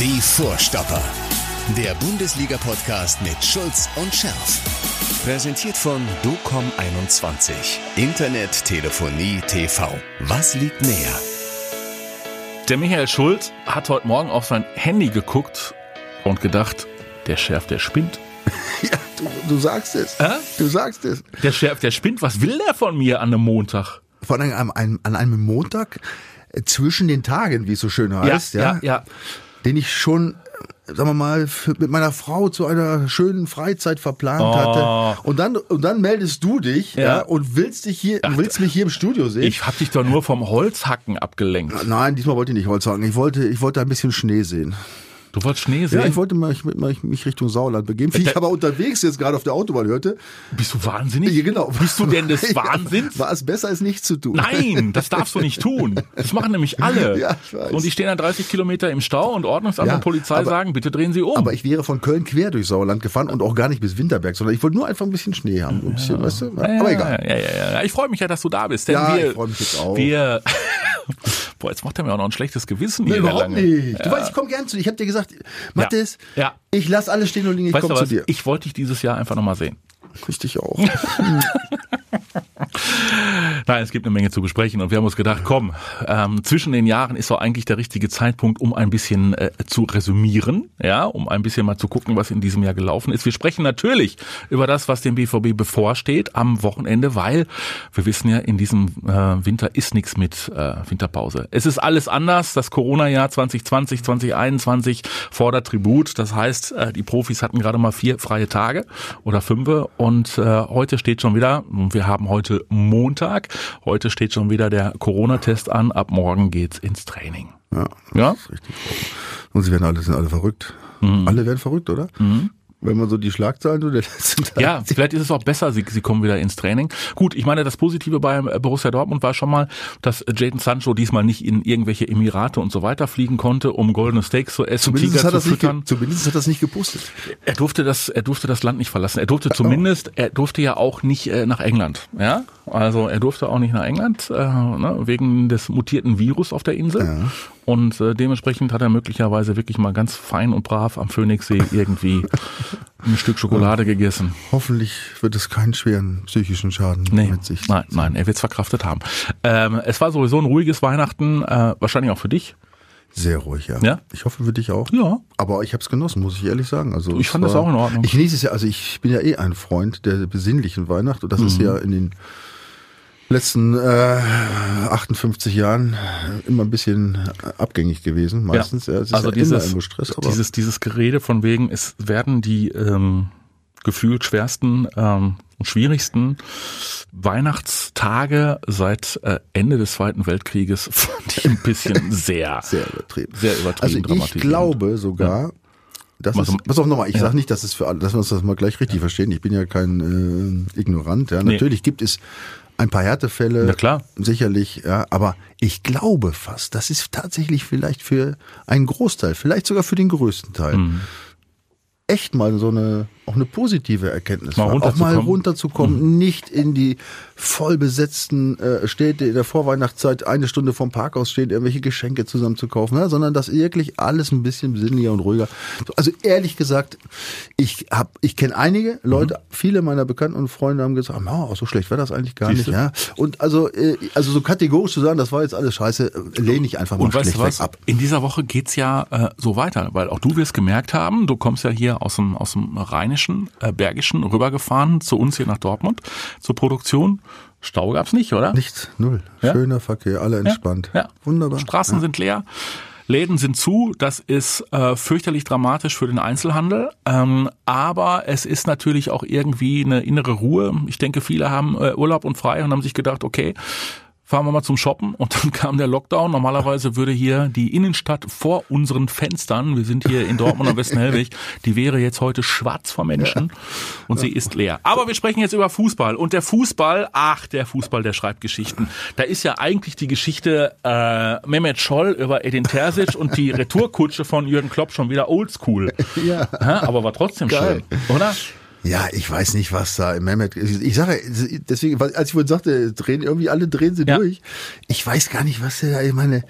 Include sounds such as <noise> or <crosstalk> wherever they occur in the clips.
Die Vorstopper. Der Bundesliga-Podcast mit Schulz und Scherf. Präsentiert von DOCOM21. Internet, Telefonie, TV. Was liegt näher? Der Michael Schulz hat heute Morgen auf sein Handy geguckt und gedacht, der Schärf, der spinnt. <laughs> Ja, du, du sagst es. Hä? Du sagst es. Der Schärf, der spinnt. Was will der von mir an einem Montag? Vor allem an einem, an einem Montag äh, zwischen den Tagen, wie es so schön heißt, ja, ja, ja. Den ich schon, sagen wir mal, mit meiner Frau zu einer schönen Freizeit verplant Oh. hatte. Und dann, und dann meldest du dich, ja, Ja. und willst dich hier, willst mich hier im Studio sehen. Ich hab dich doch nur vom Holzhacken abgelenkt. Nein, diesmal wollte ich nicht Holz sagen. Ich wollte, ich wollte ein bisschen Schnee sehen. Du wolltest Schnee sehen? Ja, ich wollte ich, mal mich Richtung Sauerland begeben. Wie ich Da- aber unterwegs jetzt gerade auf der Autobahn hörte. Bist du wahnsinnig? Ja, genau. Bist du denn des <laughs> Ja, Wahnsinns? War es besser, es nicht zu tun? Nein, das darfst du nicht tun. Das machen nämlich alle. <laughs> Ja, ich weiß. Und die stehen dann 30 Kilometer im Stau und Ordnungsamt Ja, und Polizei aber- sagen, bitte drehen Sie um. Aber ich wäre von Köln quer durch Sauerland gefahren und auch gar nicht bis Winterberg, sondern ich wollte nur einfach ein bisschen Schnee haben. Ein bisschen, weißt du? Ja, Aber egal. Ja, ja, ja. Ich freue mich ja, dass du da bist. Denn Ja, wir, ich freu mich jetzt auch. Wir, <laughs> boah, jetzt macht er mir auch noch ein schlechtes Gewissen Nee, überhaupt nicht. Du weißt, ich komme gern zu dir. Ich habe dir gesagt, Mathis, Ja. ich lass alles stehen und liegen, ich komme zu dir. Ich wollte dich dieses Jahr einfach nochmal sehen. Richtig auch. <laughs> Nein, es gibt eine Menge zu besprechen und wir haben uns gedacht, komm, ähm, zwischen den Jahren ist doch eigentlich der richtige Zeitpunkt, um ein bisschen äh, zu resümieren, ja, um ein bisschen mal zu gucken, was in diesem Jahr gelaufen ist. Wir sprechen natürlich über das, was dem BVB bevorsteht am Wochenende, weil wir wissen ja, in diesem äh, Winter ist nichts mit äh, Winterpause. Es ist alles anders. Das Corona-Jahr 2020, 2021 fordert Tribut. Das heißt, äh, die Profis hatten gerade mal vier freie Tage oder fünfe und äh, heute steht schon wieder, wir haben heute Montag, heute steht schon wieder der Corona-Test an. Ab morgen geht's ins Training. Ja, Ja? richtig. Und sie werden alle, sind alle verrückt. Mhm. Alle werden verrückt, oder? Wenn man so die Schlagzeilen so der letzten Tage Ja, vielleicht ist es auch besser, sie, sie kommen wieder ins Training. Gut, ich meine, das Positive bei äh, Borussia Dortmund war schon mal, dass Jaden Sancho diesmal nicht in irgendwelche Emirate und so weiter fliegen konnte, um goldene Steaks zu essen, Zumindest Tiger hat, zu das nicht, füttern. zumindest hat das nicht gepostet. Er durfte das, er durfte das Land nicht verlassen. Er durfte zumindest, er durfte ja auch nicht äh, nach England. Ja, also er durfte auch nicht nach England äh, ne, wegen des mutierten Virus auf der Insel. Und äh, dementsprechend hat er möglicherweise wirklich mal ganz fein und brav am Phoenixsee irgendwie <laughs> ein Stück Schokolade gegessen. Hoffentlich wird es keinen schweren psychischen Schaden Nee, mit sich. nein, nein, er wird es verkraftet haben. Ähm, es war sowieso ein ruhiges Weihnachten, äh, wahrscheinlich auch für dich. Sehr ruhig, ja. Ja? Ich hoffe für dich auch. Ja. Aber ich habe es genossen, muss ich ehrlich sagen. Also Ich fand das auch in Ordnung. Ich genieße es ja, also ich bin ja eh ein Freund der besinnlichen Weihnacht und das ist Mhm. ja in den letzten äh, 58 Jahren immer ein bisschen abgängig gewesen, meistens. Ja. ist also ja dieses, Stress, aber dieses, dieses Gerede von wegen, es werden die ähm, gefühlt schwersten ähm, und schwierigsten Weihnachtstage seit äh, Ende des Zweiten Weltkrieges <laughs> fand ich ein bisschen <laughs> sehr, sehr übertrieben. sehr übertrieben Also ich glaube sogar, dass Also- es, pass auf nochmal, ich sage nicht, dass es für alle, dass wir uns das mal gleich richtig verstehen. Ich bin ja kein äh, Ignorant. Ja. Nee. Natürlich gibt es ein paar Härtefälle, Na klar. sicherlich, ja, aber ich glaube fast, das ist tatsächlich vielleicht für einen Großteil, vielleicht sogar für den größten Teil, Mhm. echt mal so eine auch eine positive Erkenntnis Mal war. Auch mal runterzukommen. Mhm. nicht in die vollbesetzten äh, Städte in der Vorweihnachtszeit eine Stunde vom Parkhaus stehen, irgendwelche Geschenke zusammen zu kaufen, ja, sondern das wirklich alles ein bisschen besinnlicher und ruhiger. Also ehrlich gesagt, ich hab, ich kenne einige Leute, viele meiner Bekannten und Freunde haben gesagt, oh, so schlecht war das eigentlich gar Siehste? nicht, ja. Und also, äh, also so kategorisch zu sagen, das war jetzt alles scheiße, lehne ich einfach mal Und weißt du was? ab. In dieser Woche geht's ja äh, so weiter, weil auch du wirst gemerkt haben, du kommst ja hier aus dem, aus dem Rheinischen, äh, Bergischen rübergefahren zu uns hier nach Dortmund zur Produktion. Stau gab's nicht, oder? Nichts, null. Ja? Schöner Verkehr, alle entspannt. Ja. Wunderbar. Straßen sind leer. Läden sind zu, das ist äh, fürchterlich dramatisch für den Einzelhandel, ähm, aber es ist natürlich auch irgendwie eine innere Ruhe. Ich denke, viele haben äh, Urlaub und frei und haben sich gedacht, okay, fahren wir mal zum Shoppen und dann <laughs> kam der Lockdown. Normalerweise würde hier die Innenstadt vor unseren Fenstern, wir sind hier in Dortmund am Westenhelwig, die wäre jetzt heute schwarz vor Menschen und sie ist leer. Aber wir sprechen jetzt über Fußball und der Fußball, ach, der Fußball, der schreibt Geschichten. Da ist ja eigentlich die Geschichte äh, Mehmet Scholl über Edin Terzic und die Retourkutsche von Jürgen Klopp schon wieder oldschool. Ja, aber war trotzdem Geil. schön, oder? Ja, ich weiß nicht, was da im Mehmet. Ich ich sage, deswegen, als ich vorhin sagte, drehen irgendwie alle drehen sie Ja. durch. Ich weiß gar nicht, was der da. Ich meine,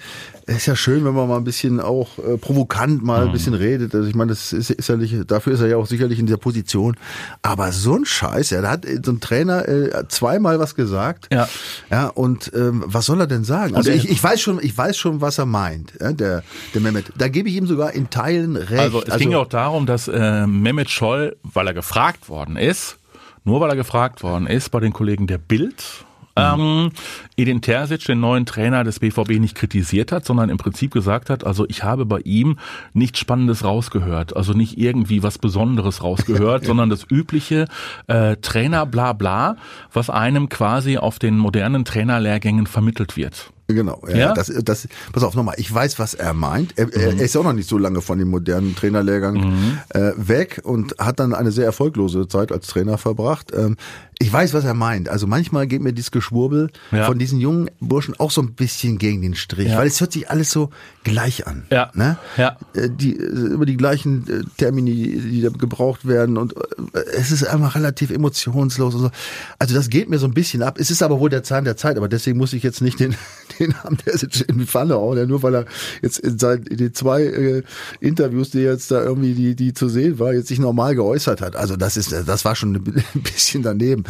ist ja schön, wenn man mal ein bisschen auch äh, provokant mal ein bisschen redet. Also ich meine, das ist, ist ja nicht, dafür ist er ja auch sicherlich in dieser Position. Aber so ein Scheiß, ja, da hat äh, so ein Trainer äh, zweimal was gesagt. Ja. Ja, und ähm, was soll er denn sagen? Also ich, ich weiß schon, ich weiß schon, was er meint, ja, der, der Mehmet. Da gebe ich ihm sogar in Teilen recht. Also es ging ja auch darum, dass äh, Mehmet Scholl, weil er gefragt worden ist, nur weil er gefragt worden ist, bei den Kollegen der Bild, ähm, Edin Terzic, den neuen Trainer des BVB, nicht kritisiert hat, sondern im Prinzip gesagt hat, also ich habe bei ihm nichts Spannendes rausgehört, also nicht irgendwie was Besonderes rausgehört, <laughs> sondern das übliche äh, Trainer bla bla, was einem quasi auf den modernen Trainerlehrgängen vermittelt wird. Genau, ja, Ja? Das, das, pass auf nochmal, ich weiß, was er meint. Er, er ist auch noch nicht so lange von dem modernen Trainerlehrgang äh, weg und hat dann eine sehr erfolglose Zeit als Trainer verbracht. Ähm, ich weiß, was er meint. Also manchmal geht mir dieses Geschwurbel Ja. von diesen jungen Burschen auch so ein bisschen gegen den Strich, Ja. weil es hört sich alles so gleich an. Ja. Ne? Ja. Äh, Die, äh, über die gleichen äh, Termini, die da gebraucht werden und äh, es ist einfach relativ emotionslos und so. Also das geht mir so ein bisschen ab. Es ist aber wohl der Zahn der Zeit, aber deswegen muss ich jetzt nicht den, <laughs> den Namen der jetzt in die Pfanne hauen, nur weil er jetzt in, seinen, in den zwei äh, Interviews, die jetzt da irgendwie die, die zu sehen war, jetzt sich normal geäußert hat. Also das ist, das war schon ein <laughs> bisschen daneben.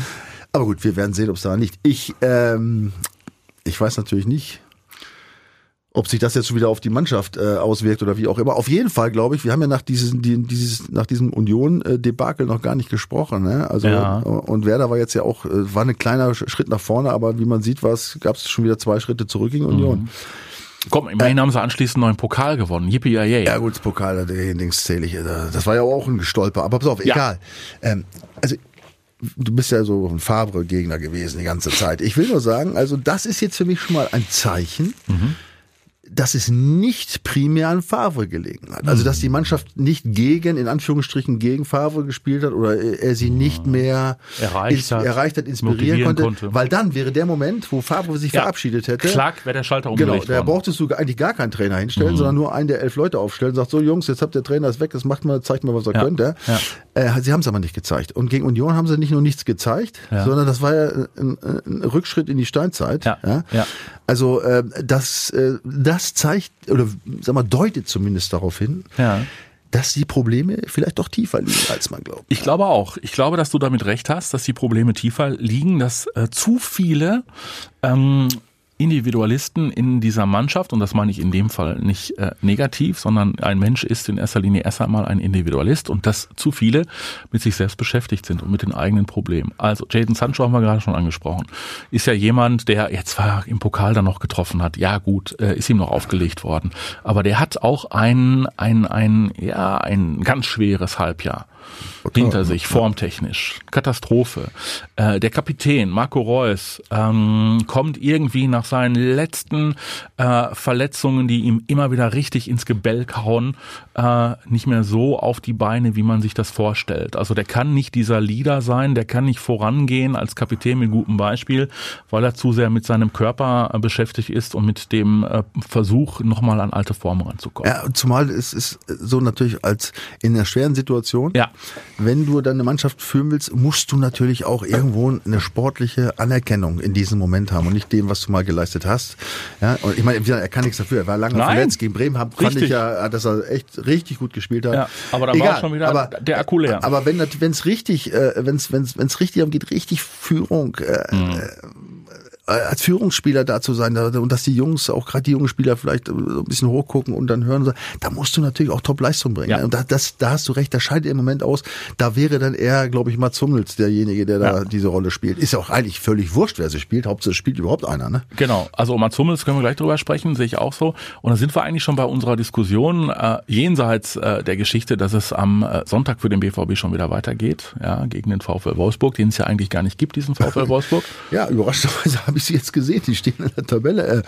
Aber gut, wir werden sehen, ob es da nicht. Ich, ähm, ich weiß natürlich nicht, ob sich das jetzt schon wieder auf die Mannschaft äh, auswirkt oder wie auch immer. Auf jeden Fall glaube ich, wir haben ja nach diesem, die, dieses, nach diesem Union-Debakel noch gar nicht gesprochen. Ne? Also Ja. und Werder war jetzt ja auch, äh, war ein kleiner Schritt nach vorne, aber wie man sieht, gab es schon wieder zwei Schritte zurück gegen Union. Komm, immerhin haben sie anschließend einen neuen Pokal gewonnen. Yippie yay. Ja gut, das Pokal, den Dings zähle ich. äh, Das war ja auch ein Gestolper. Aber pass auf, Ja. egal. Ähm, also du bist ja so ein Favre-Gegner gewesen die ganze Zeit. Ich will nur sagen, also das ist jetzt für mich schon mal ein Zeichen, dass es nicht primär an Favre gelegen hat. Also dass die Mannschaft nicht gegen, in Anführungsstrichen, gegen Favre gespielt hat oder er sie nicht mehr Erreicht hat, erreicht hat inspirieren konnte, konnte. Weil dann wäre der Moment, wo Favre sich Ja. verabschiedet hätte. Klack wäre der Schalter Genau, umgelegt da worden. brauchtest du eigentlich gar keinen Trainer hinstellen, sondern nur einen, der elf Leute aufstellt und sagt, so Jungs, jetzt habt der Trainer ist weg, das macht mal, zeigt mal, was er Ja, könnte. ja. Äh, sie haben es aber nicht gezeigt. Und gegen Union haben sie nicht nur nichts gezeigt, sondern das war ja ein, ein Rückschritt in die Steinzeit. Ja. Also äh, das, äh, das zeigt, oder sag mal, deutet zumindest darauf hin, Ja. dass die Probleme vielleicht doch tiefer liegen, als man glaubt. Ich glaube auch. Ich glaube, dass du damit recht hast, dass die Probleme tiefer liegen, dass äh, zu viele ähm, Individualisten in dieser Mannschaft, und das meine ich in dem Fall nicht äh, negativ, sondern ein Mensch ist in erster Linie erst einmal ein Individualist und dass zu viele mit sich selbst beschäftigt sind und mit den eigenen Problemen. Also Jaden Sancho haben wir gerade schon angesprochen. Ist ja jemand, der jetzt zwar im Pokal dann noch getroffen hat, ja gut, äh, ist ihm noch aufgelegt worden, aber der hat auch ein, ein, ein, ja, ein ganz schweres Halbjahr hinter sich, formtechnisch. Katastrophe. Äh, der Kapitän, Marco Reus, ähm, kommt irgendwie nach seinen letzten äh, Verletzungen, die ihm immer wieder richtig ins Gebälk hauen, äh, nicht mehr so auf die Beine, wie man sich das vorstellt. Also der kann nicht dieser Leader sein, der kann nicht vorangehen als Kapitän mit gutem Beispiel, weil er zu sehr mit seinem Körper äh, beschäftigt ist und mit dem äh, Versuch, nochmal an alte Formen ranzukommen. Ja, zumal es ist so natürlich als in einer schweren Situation. Ja. Wenn du deine Mannschaft führen willst, musst du natürlich auch irgendwo eine sportliche Anerkennung in diesem Moment haben und nicht dem, was du mal geleistet hast. Ja, und ich meine, er kann nichts dafür. Er war lange Nein. verletzt gegen Bremen. Fand ich Richtig. ja, dass er echt richtig gut gespielt hat. Ja, aber dann war schon wieder der Akku leer. Aber wenn es richtig, äh, wenn es richtig geht, richtig Führung. Äh, Mhm. Äh, als Führungsspieler da zu sein und dass die Jungs, auch gerade die jungen Spieler vielleicht äh, ein bisschen hochgucken und dann hören, da musst du natürlich auch Top-Leistung bringen. Ja. Und da, das, da hast du recht, da scheidet im Moment aus. Da wäre dann eher, glaube ich, Mats Hummels derjenige, der da Ja. diese Rolle spielt. Ist ja auch eigentlich völlig wurscht, wer sie spielt. Hauptsache spielt überhaupt einer, ne? Genau, also um Mats Hummels können wir gleich drüber sprechen, sehe ich auch so. Und da sind wir eigentlich schon bei unserer Diskussion äh, jenseits äh, der Geschichte, dass es am äh, Sonntag für den BVB schon wieder weitergeht, ja, gegen den VfL Wolfsburg, den es ja eigentlich gar nicht gibt, diesen VfL Wolfsburg. <laughs> Ja, überraschenderweise habe ich sie jetzt gesehen. Die stehen in der Tabelle. Äh,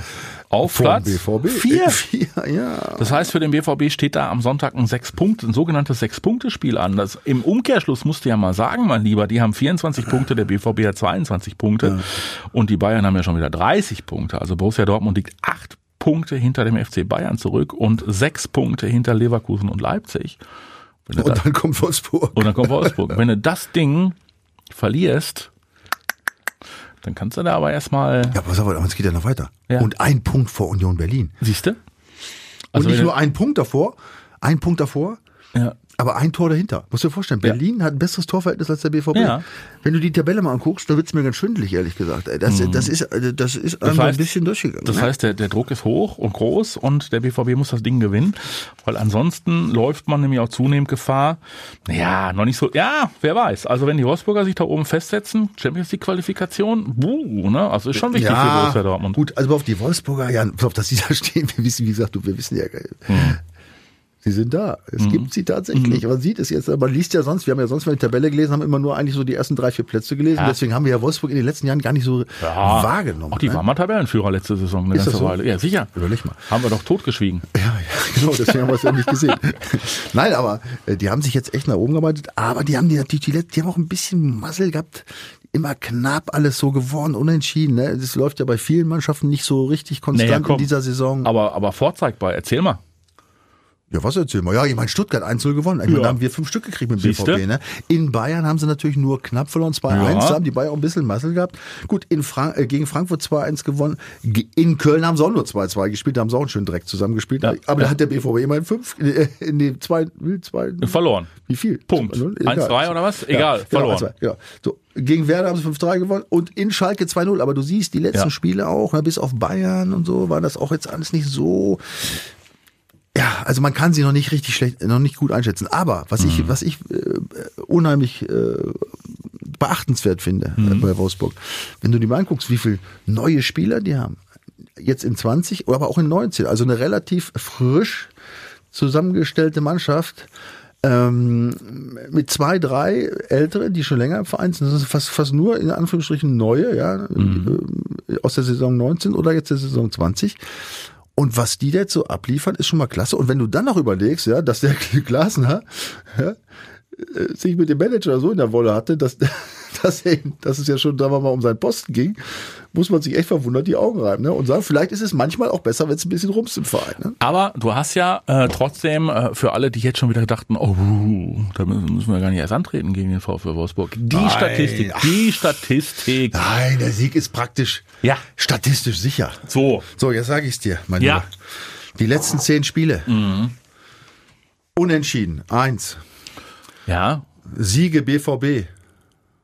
Auf Platz BVB. vier. <laughs> Vier, ja. Das heißt, für den BVB steht da am Sonntag ein sechs Punkte, ein sogenanntes Sechs-Punkte-Spiel an. Das, Im Umkehrschluss musst du ja mal sagen, mein Lieber, die haben 24 Punkte, der BVB hat 22 Punkte und die Bayern haben ja schon wieder 30 Punkte. Also Borussia Dortmund liegt acht Punkte hinter dem FC Bayern zurück und sechs Punkte hinter Leverkusen und Leipzig. Wenn du da, Und dann kommt Wolfsburg. und dann kommt Wolfsburg. <laughs> Wenn du das Ding verlierst, dann kannst du da aber erstmal, Ja, pass auf, aber es geht ja noch weiter. Ja. Und ein Punkt vor Union Berlin. siehst du? Also nicht wenn- nur einen Punkt davor, ein Punkt davor, Ja. Aber ein Tor dahinter. Musst du dir vorstellen, Berlin hat ein besseres Torverhältnis als der BVB. Ja. Wenn du die Tabelle mal anguckst, da wird's mir ganz schwindelig, ehrlich gesagt. ey. Das, das ist, äh, das ist einfach ein heißt- bisschen durchgegangen. Das ne? heißt, der, der Druck ist hoch und groß und der BVB muss das Ding gewinnen, weil ansonsten läuft man nämlich auch zunehmend Gefahr. Ja, noch nicht so. Ja, wer weiß. Also wenn die Wolfsburger sich da oben festsetzen, Champions League Qualifikation, buh, ne? Also ist schon wichtig für Borussia Dortmund. Gut, also auf die Wolfsburger, ja, auf, dass die da stehen, <laughs> wir wissen, wie gesagt, du, wir wissen ja, Hm. Sie sind da. Es gibt sie tatsächlich. Man sieht es jetzt, man liest ja sonst, wir haben ja sonst mal die Tabelle gelesen, haben immer nur eigentlich so die ersten drei, vier Plätze gelesen. Ja. Deswegen haben wir ja Wolfsburg in den letzten Jahren gar nicht so Ja. wahrgenommen. Auch die ne? waren mal Tabellenführer letzte Saison eine Ist das ganze so? Weile. Ja, sicher. Überleg mal. Haben wir doch totgeschwiegen. Ja, ja, genau, deswegen haben wir es ja nicht gesehen. <laughs> Nein, aber äh, die haben sich jetzt echt nach oben gearbeitet, aber die haben die natürlich, die, die haben auch ein bisschen Massel gehabt, immer knapp alles so geworden, unentschieden. Ne? Das läuft ja bei vielen Mannschaften nicht so richtig konstant Naja, in dieser Saison. Aber, aber vorzeigbar, erzähl mal. Ja, was erzählen wir? Ja, ich meine, Stuttgart 1-0 gewonnen. Ich meine, Ja. da haben wir fünf Stück gekriegt mit dem Siehste? BVB. Ne? In Bayern haben sie natürlich nur knapp verloren, 2-1. Ja. Da haben die Bayern auch ein bisschen Massel gehabt. Gut, in Frank äh, gegen Frankfurt 2-1 gewonnen. Ge- In Köln haben sie auch nur 2-2 gespielt. Da haben sie auch einen schönen Dreck zusammengespielt. Ja. Aber da hat der BVB immerhin fünf, <laughs> äh, in den zwei, zwei, Verloren. wie viel? Punkt. 2-0? 1-3 oder was? Egal, genau, verloren. 1-2, Ja. So, gegen Werder haben sie 5-3 gewonnen und in Schalke 2-0. Aber du siehst, die letzten Ja. Spiele auch, ne, bis auf Bayern und so, war das auch jetzt alles nicht so. Also man kann sie noch nicht richtig schlecht, noch nicht gut einschätzen. Aber was Mhm. ich, was ich äh, unheimlich äh, beachtenswert finde äh, Mhm. bei Wolfsburg, wenn du dir mal anguckst, wie viele neue Spieler die haben, jetzt in 20, aber auch in 19, also eine relativ frisch zusammengestellte Mannschaft ähm, mit zwei, drei Ältere, die schon länger im Verein sind. Das ist fast, fast nur in Anführungsstrichen neue, ja, äh, aus der Saison 19 oder jetzt der Saison 20. Und was die jetzt so abliefern, ist schon mal klasse. Und wenn du dann noch überlegst, ja, dass der <laughs> Glasner ja, äh, sich mit dem Manager so in der Wolle hatte, dass, <laughs> dass, er, dass es ja schon, sagen wir mal, um seinen Posten ging, muss man sich echt verwundert die Augen reiben. Ne? Und sagen, vielleicht ist es manchmal auch besser, wenn es ein bisschen rumst im Verein. Ne? Aber du hast ja äh, trotzdem äh, für alle, die jetzt schon wieder dachten, oh, da müssen wir gar nicht erst antreten gegen den VfL Wolfsburg. Die Nein. Statistik, die Statistik. Nein, der Sieg ist praktisch Ja. statistisch sicher. So. So, jetzt sage ich es dir, mein Ja. Lieber. Die letzten zehn Spiele. Unentschieden. Eins. Ja, Siege BVB.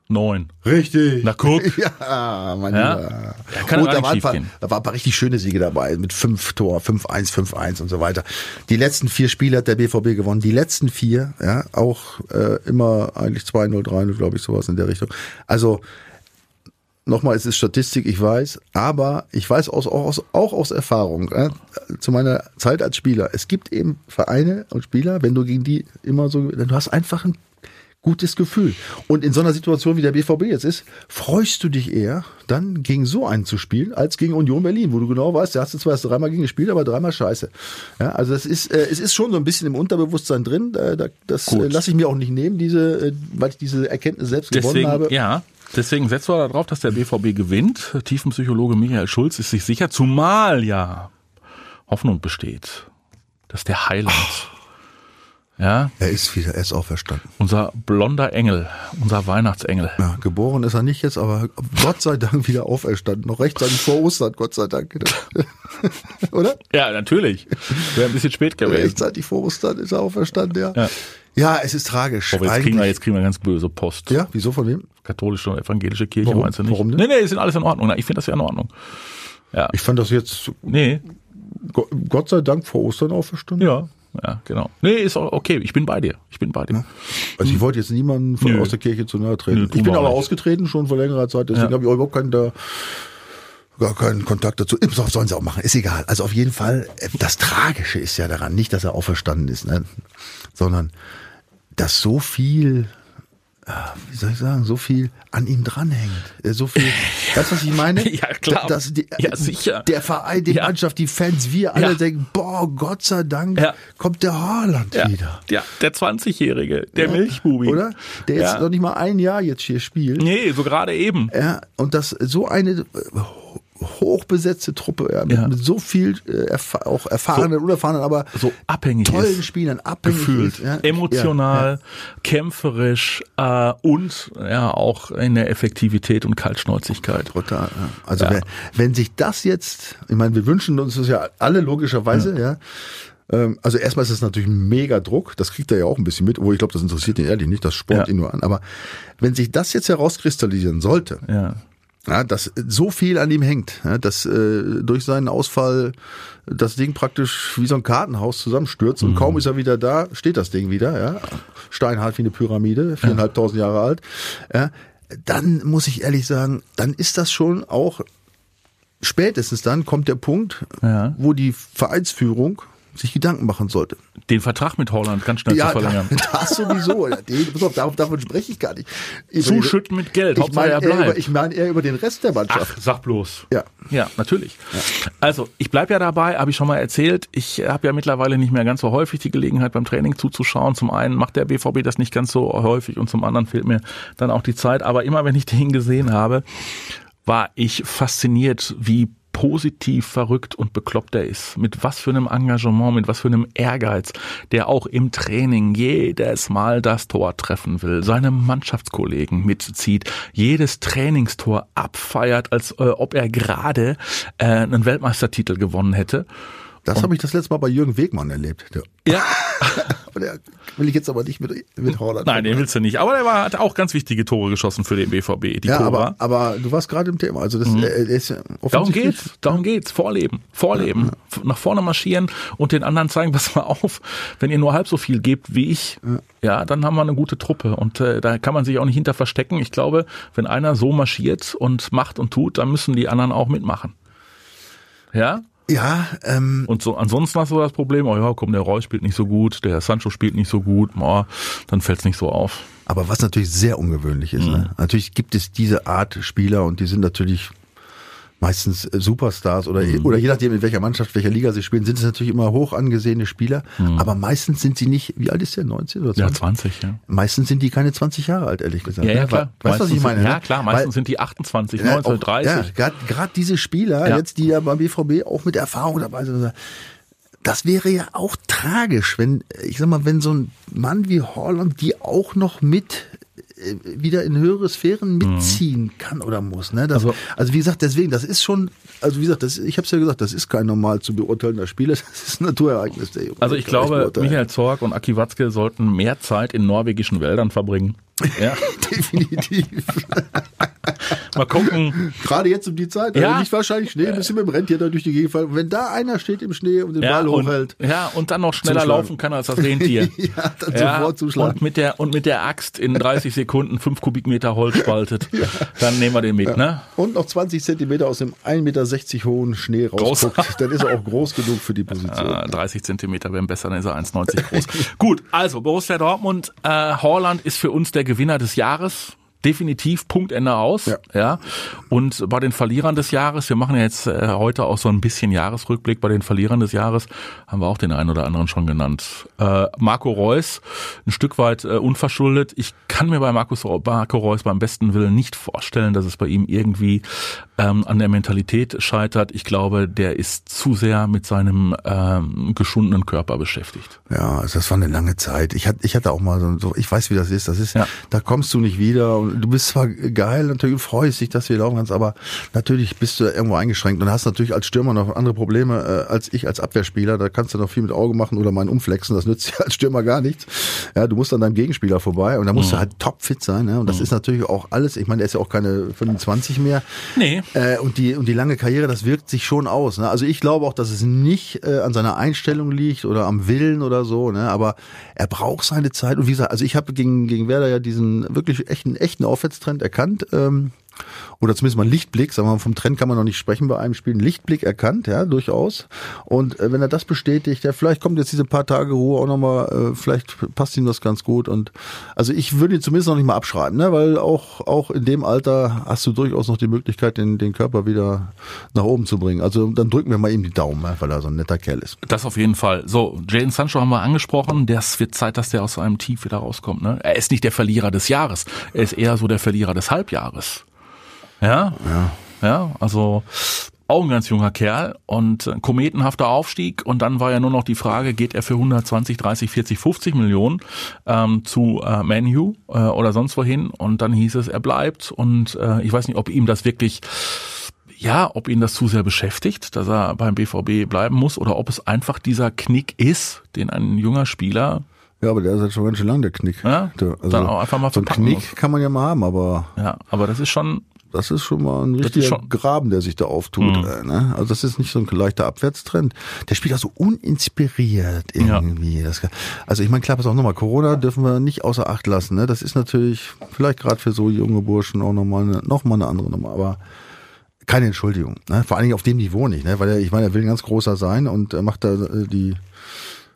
Neun. Richtig. Na, guck. <laughs> Ja, mein Ja. Lieber. Ja, kann gar da waren, paar, da waren ein paar richtig schöne Siege dabei mit fünf Tor, 5-1, 5-1 und so weiter. Die letzten vier Spiele hat der BVB gewonnen. Die letzten vier, ja, auch äh, immer eigentlich 2-0, 3-0, glaube ich, sowas in der Richtung. Also nochmal, es ist Statistik, ich weiß, aber ich weiß aus, auch, aus, auch aus Erfahrung, äh, zu meiner Zeit als Spieler, es gibt eben Vereine und Spieler, wenn du gegen die immer so, du hast einfach ein gutes Gefühl. Und in so einer Situation, wie der BVB jetzt ist, freust du dich eher, dann gegen so einen zu spielen, als gegen Union Berlin, wo du genau weißt, da hast du zwar erst dreimal gegen gespielt, aber dreimal scheiße. Ja, also das ist, äh, es ist schon so ein bisschen im Unterbewusstsein drin, äh, da, das äh, lasse ich mir auch nicht nehmen, diese, äh, weil ich diese Erkenntnis selbst gewonnen habe. Deswegen, ja, deswegen setzen wir darauf, dass der BVB gewinnt. Tiefenpsychologe Michael Schulz ist sich sicher, zumal ja Hoffnung besteht, dass der Heiland, ja, Er ist wieder, er ist auferstanden. unser blonder Engel, unser Weihnachtsengel, Ja, geboren ist er nicht jetzt, aber Gott sei Dank wieder auferstanden. Noch rechtzeitig vor Ostern, Gott sei Dank. <laughs> Oder? Ja, natürlich. Wäre ein bisschen spät gewesen. Rechtzeitig vor Ostern ist er auferstanden, ja. Ja. Ja, es ist tragisch. Aber jetzt kriegen, wir, jetzt kriegen wir ganz böse Post. ja, wieso von wem? Katholische und evangelische Kirche Warum? meinst du nicht? Warum denn? Nee, nee, sind alles in Ordnung. Ich finde das ja in Ordnung. Ja. Ich fand das jetzt Nee, Go- Gott sei Dank vor Ostern auferstanden. ja. Ja, genau. Nee, ist auch okay. Ich bin bei dir. Ich bin bei dir. Also ich wollte jetzt niemanden von Nö. aus der Kirche zu nahe treten. Nö, ich bin aber nicht. ausgetreten schon vor längerer Zeit, deswegen Ja. habe ich auch überhaupt keinen da gar keinen Kontakt dazu. Im Sof sollen sie auch machen, ist egal. Also auf jeden Fall, äh, das Tragische ist ja daran, nicht, dass er auferstanden ist, ne? sondern dass so viel, wie soll ich sagen, so viel an ihm dranhängt. Äh, So viel, <laughs> weißt du, was ich meine? <laughs> Ja, klar. Dass die, Ja, sicher. Der Verein, die Ja. Mannschaft, die Fans, wir alle Ja. denken, boah, Gott sei Dank Ja. kommt der Haaland wieder. ja der 20-Jährige, der Milchbubi. Oder? Der jetzt noch nicht mal ein Jahr jetzt hier spielt. Nee, so gerade eben. Ja, und das so eine hochbesetzte Truppe, ja, mit, Ja. mit so viel äh, erfa auch erfahrenen, unerfahrenen, aber So abhängig tollen ist. Spielern, abhängig gefühlt, ist, ja. emotional, kämpferisch äh, und ja auch in der Effektivität und Kaltschnäuzigkeit. Total, ja. Also. Wenn, wenn sich das jetzt, ich meine, wir wünschen uns das ja alle logischerweise, ja, Ähm, also erstmal ist es natürlich ein mega Druck, das kriegt er ja auch ein bisschen mit, obwohl ich glaube, das interessiert ihn ehrlich nicht, das spornt Ja. ihn nur an. Aber wenn sich das jetzt herauskristallisieren sollte, Ja. Ja, dass so viel an ihm hängt, ja, dass äh, durch seinen Ausfall das Ding praktisch wie so ein Kartenhaus zusammenstürzt und kaum ist er wieder da, steht das Ding wieder, ja, steinhart wie eine Pyramide, viereinhalbtausend Jahre alt, ja, dann muss ich ehrlich sagen, dann ist das schon auch spätestens dann kommt der Punkt, Ja. wo die Vereinsführung sich Gedanken machen sollte. Den Vertrag mit Holland ganz schnell zu Ja, verlängern. das sowieso. Den, pass auf, davon, davon spreche ich gar nicht. Über Zuschütten mit Geld, Ich Hauptsache meine, er über, ich meine eher über den Rest der Mannschaft. Ach, sag bloß. Ja. Ja, natürlich. Also, ich bleib ja dabei, habe ich schon mal erzählt. Ich habe ja mittlerweile nicht mehr ganz so häufig die Gelegenheit, beim Training zuzuschauen. Zum einen macht der BVB das nicht ganz so häufig und zum anderen fehlt mir dann auch die Zeit. Aber immer wenn ich den gesehen habe, war ich fasziniert, wie positiv verrückt und bekloppt er ist. Mit was für einem Engagement, mit was für einem Ehrgeiz, der auch im Training jedes Mal das Tor treffen will, seine Mannschaftskollegen mitzieht, jedes Trainingstor abfeiert, als äh, ob er gerade äh, einen Weltmeistertitel gewonnen hätte. Das habe ich das letzte Mal bei Jürgen Wegmann erlebt. Der, Ja, <laughs> der will ich jetzt aber nicht mit, mit Holland. nein, den willst du nicht. Aber der war, hat auch ganz wichtige Tore geschossen für den BVB, die Ja, Cobra. aber, aber du warst gerade im Thema. Also das äh, er ist ja Darum geht's, darum geht's. Vorleben, vorleben, F- nach vorne marschieren und den anderen zeigen, <laughs> pass mal auf, wenn ihr nur halb so viel gebt wie ich, ja, dann haben wir eine gute Truppe und äh, da kann man sich auch nicht hinter verstecken. Ich glaube, wenn einer so marschiert und macht und tut, dann müssen die anderen auch mitmachen. Ja? Ja, ähm, Und so, ansonsten hast du das Problem, oh ja, komm, der Reus spielt nicht so gut, der Sancho spielt nicht so gut, oh, dann fällt's nicht so auf. aber was natürlich sehr ungewöhnlich ist. Mhm. Ne? Natürlich gibt es diese Art Spieler und die sind natürlich meistens äh, Superstars oder, Mhm. oder je nachdem, in welcher Mannschaft, welcher Liga sie spielen, sind es natürlich immer hoch angesehene Spieler. Aber meistens sind sie nicht, wie alt ist der, 19 oder 20? Mhm. Ja, 20, ja. Meistens sind die keine 20 Jahre alt, ehrlich gesagt. Ja, ja, klar. Weißt du, was ich meine? Sind, ja, ne? klar, meistens Weil- sind die 28, Ja, 19, auch- 30. Ja, gerade diese Spieler, Ja. jetzt die ja beim BVB auch mit Erfahrung dabei sind, das wäre ja auch tragisch, wenn, ich sag mal, wenn so ein Mann wie Holland die auch noch mit wieder in höhere Sphären mitziehen kann oder muss. Ne? Das, also, Mhm. Also- wie gesagt, deswegen, das ist schon, also wie gesagt, das, ich habe es ja gesagt, das ist kein normal zu beurteilender Spieler, <laughs> das ist ein Naturereignis. Der Junge. Also ich glaube. Michael Zorg und Aki Watzke sollten mehr Zeit in norwegischen Wäldern verbringen. Ja. <laughs> Definitiv. <laughs> Mal gucken. Gerade jetzt um die Zeit. Ja. Also nicht wahrscheinlich Schnee, ein bisschen mit dem Rentier da durch die Gegend fallen. Wenn da einer steht im Schnee und den Ja Ball und, hochhält. ja, und dann noch schneller laufen kann als das Rentier. <laughs> Ja, dann sofort zuschlagen. Und mit der, und mit der Axt in 30 Sekunden 5 Kubikmeter Holz spaltet. Dann nehmen wir den mit, ne? Und noch 20 Zentimeter aus dem 1,60 Meter hohen Schnee rausguckt, dann ist er auch groß genug für die Position. Äh, 30 Zentimeter wären besser, dann ist er 1,90 groß. Gut, also Borussia Dortmund, äh, Haaland ist für uns der Gewinner des Jahres. Definitiv Punktende aus. Ja. ja. Und bei den Verlierern des Jahres, wir machen ja jetzt äh, heute auch so ein bisschen Jahresrückblick. Bei den Verlierern des Jahres haben wir auch den einen oder anderen schon genannt. Äh, Marco Reus, ein Stück weit äh, unverschuldet. Ich kann mir bei Markus, Marco Reus beim besten Willen nicht vorstellen, dass es bei ihm irgendwie ähm, an der Mentalität scheitert. Ich glaube, der ist zu sehr mit seinem ähm, geschundenen Körper beschäftigt. Ja, also das war eine lange Zeit. Ich hatte, ich hatte auch mal so, ich weiß, wie das ist. Das ist, Ja. da kommst du nicht wieder und du bist zwar geil, natürlich freust dich, dass du hier laufen kannst, aber natürlich bist du irgendwo eingeschränkt und hast natürlich als Stürmer noch andere Probleme äh, als ich als Abwehrspieler. Da kannst du noch viel mit Auge machen oder ein Umflexen. Das nützt <laughs> dir als Stürmer gar nichts. Ja, du musst an deinem Gegenspieler vorbei und da musst du halt topfit sein. Ne? Und das ist natürlich auch alles. Ich meine, der ist ja auch keine 25 mehr. Nee. Äh, und die und die lange Karriere, das wirkt sich schon aus. Ne? Also ich glaube auch, dass es nicht äh, an seiner Einstellung liegt oder am Willen oder so. Ne? Aber er braucht seine Zeit. Und wie gesagt, also ich habe gegen gegen Werder ja diesen wirklich echten echten Aufwärtstrend erkannt. Ähm, oder zumindest mal einen Lichtblick, sagen wir mal, vom Trend kann man noch nicht sprechen bei einem Spiel, einen Lichtblick erkannt, ja, durchaus. Und äh, wenn er das bestätigt, ja, vielleicht kommt jetzt diese paar Tage Ruhe auch nochmal, äh, vielleicht passt ihm das ganz gut. Und also ich würde ihn zumindest noch nicht mal abschreiben, ne? weil auch, auch in dem Alter hast du durchaus noch die Möglichkeit, den, den Körper wieder nach oben zu bringen. Also dann drücken wir mal ihm die Daumen, ja, weil er so ein netter Kerl ist. Das auf jeden Fall. So, Jaden Sancho haben wir angesprochen. Das wird Zeit, dass der aus seinem Tief wieder rauskommt. Ne? Er ist nicht der Verlierer des Jahres. Er ist eher so der Verlierer des Halbjahres. Ja? Ja. Ja, also auch ein ganz junger Kerl und ein kometenhafter Aufstieg und dann war ja nur noch die Frage, geht er für 120, 30, 40, 50 Millionen ähm, zu äh, Manu äh, oder sonst wohin und dann hieß es, er bleibt und äh, ich weiß nicht, ob ihm das wirklich ja, ob ihn das zu sehr beschäftigt, dass er beim BVB bleiben muss oder ob es einfach dieser Knick ist, den ein junger Spieler Ja, aber der ist halt schon ganz schön lang, der Knick. Ja, der, dann auch einfach mal so ein verpacken Knick muss. kann man ja mal haben, aber Ja, aber das ist schon, das ist schon mal ein richtiger Mhm. Graben, der sich da auftut. Äh, ne? Also das ist nicht so ein leichter Abwärtstrend. Der spielt auch so uninspiriert irgendwie. Das, also ich meine, klar, pass auch nochmal, Corona dürfen wir nicht außer Acht lassen. Ne? Das ist natürlich vielleicht gerade für so junge Burschen auch nochmal eine, noch mal eine andere Nummer, aber keine Entschuldigung. Ne? Vor allen Dingen auf dem Niveau nicht, ne? weil er, ich meine, er will ein ganz großer sein und er macht da äh, die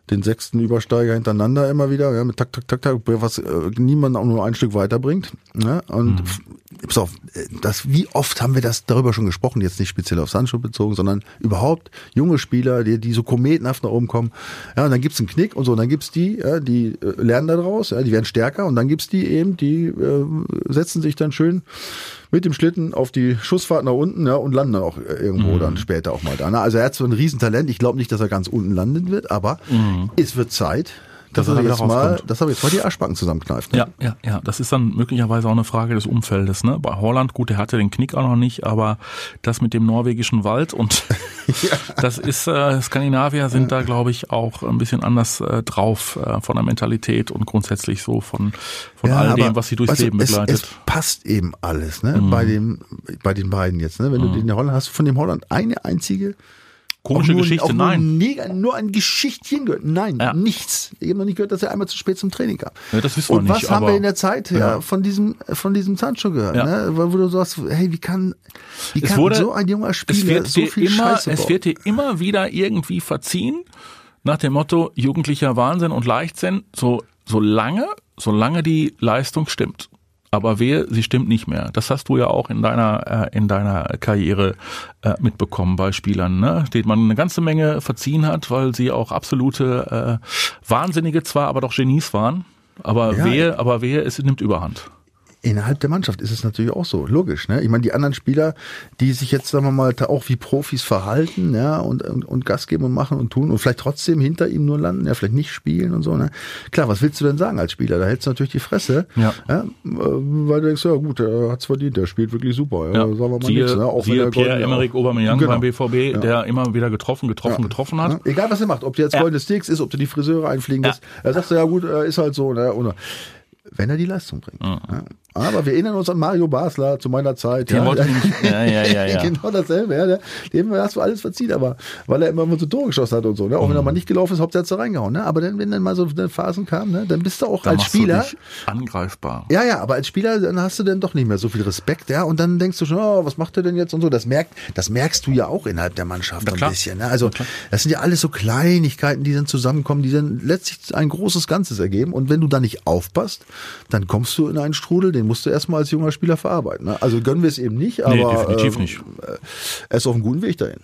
den sechsten Übersteiger hintereinander immer wieder, ja, mit tak, tak, tak, tak, was äh, niemand auch nur ein Stück weiterbringt. Ne? Und f- pass auf, äh, das, wie oft haben wir das darüber schon gesprochen, jetzt nicht speziell auf Sancho bezogen, sondern überhaupt junge Spieler, die, die so kometenhaft nach oben kommen. Ja, und dann gibt's einen Knick und so, und dann gibt's die, ja, die äh, lernen daraus, ja, die werden stärker und dann gibt's die eben, die äh, setzen sich dann schön mit dem Schlitten auf die Schussfahrt nach unten ja, und landen dann auch äh, irgendwo Mhm. dann später auch mal da. Ne? Also er hat so ein Riesentalent. Ich glaube nicht, dass er ganz unten landen wird, aber es wird Zeit, er er wieder jetzt mal, dass er jetzt mal die Arschbacken zusammenkneift. Ne? ja, ja, ja, das ist dann möglicherweise auch eine Frage des Umfeldes. Ne? Bei Holland, gut, der hatte den Knick auch noch nicht, aber das mit dem norwegischen Wald und <laughs> das ist, äh, Skandinavier sind da, glaube ich, auch ein bisschen anders äh, drauf äh, von der Mentalität und grundsätzlich so von, von all dem, was sie durchs weißt Leben es, begleitet. Mhm. Es passt eben alles, ne? Bei dem, bei den beiden jetzt, ne? Wenn du den Holland hast, von dem Holland eine einzige Komische nur, Geschichte, nur, nein. neg- nur ein Geschichtchen gehört. Nein, Ja. nichts. Ich habe noch nicht gehört, dass er einmal zu spät zum Training kam. Ja, das wissen wir Und nicht, was haben aber- wir in der Zeit ja. Von diesem von diesem Sancho gehört? Ne? Wo du sagst, hey, wie kann, wie Es kann wurde- so ein junger es Spieler so viel immer, Scheiße es bauen? wird dir immer wieder irgendwie verziehen nach dem Motto jugendlicher Wahnsinn und Leichtsinn, so solange solange die Leistung stimmt. Aber wehe, sie stimmt nicht mehr. Das hast du ja auch in deiner äh, in deiner Karriere äh, mitbekommen bei Spielern, ne? denen man eine ganze Menge verziehen hat, weil sie auch absolute äh, Wahnsinnige zwar, aber doch Genies waren. Aber Ja. wehe, aber wehe, es nimmt Überhand. Innerhalb der Mannschaft ist es natürlich auch so, logisch. Ne? Ich meine, die anderen Spieler, die sich jetzt, sagen wir mal, da auch wie Profis verhalten, ja, und, und, und Gas geben und machen und tun und vielleicht trotzdem hinter ihm nur landen, ja, vielleicht nicht spielen und so. Ne? Klar, was willst du denn sagen als Spieler? Da hältst du natürlich die Fresse, Ja. äh, weil du denkst, ja gut, der hat's verdient, der spielt wirklich super. Ja, Ja, sagen wir mal siehe, nichts, ne? auch wenn siehe der Golden- Pierre-Emerick Aubameyang Genau. beim BVB, der immer wieder getroffen, getroffen, getroffen hat. Ja, Egal was er macht, ob der jetzt Ja. goldene Sticks ist, ob du die Friseure einfliegen Ja. lässt, er sagt ja gut, äh, ist halt so, ne? Oder wenn er die Leistung bringt. Ja. Aber wir erinnern uns an Mario Basler zu meiner Zeit. Den wollte ich ja, ja, ja, ja. <laughs> genau dasselbe, ja. Der, dem hast du alles verziehen, aber weil er immer so Tore geschossen hat und so, ne? Auch wenn er Mhm. mal nicht gelaufen ist, er reingehauen, ne? Aber dann, wenn dann mal so eine Phasen kamen, ne, dann bist du auch Da als Spieler. angreifbar. Ja, ja, aber als Spieler, dann hast du dann doch nicht mehr so viel Respekt, ja, und dann denkst du schon, oh, was macht er denn jetzt und so. Das merkt, das merkst du ja auch innerhalb der Mannschaft ein bisschen. Ne? Also das sind ja alles so Kleinigkeiten, die dann zusammenkommen, die dann letztlich ein großes Ganzes ergeben. Und wenn du da nicht aufpasst, dann kommst du in einen Strudel, den musst du erstmal als junger Spieler verarbeiten. Ne? Also gönnen wir es eben nicht, aber Nee, definitiv ähm, nicht. äh, er ist auf einem guten Weg dahin.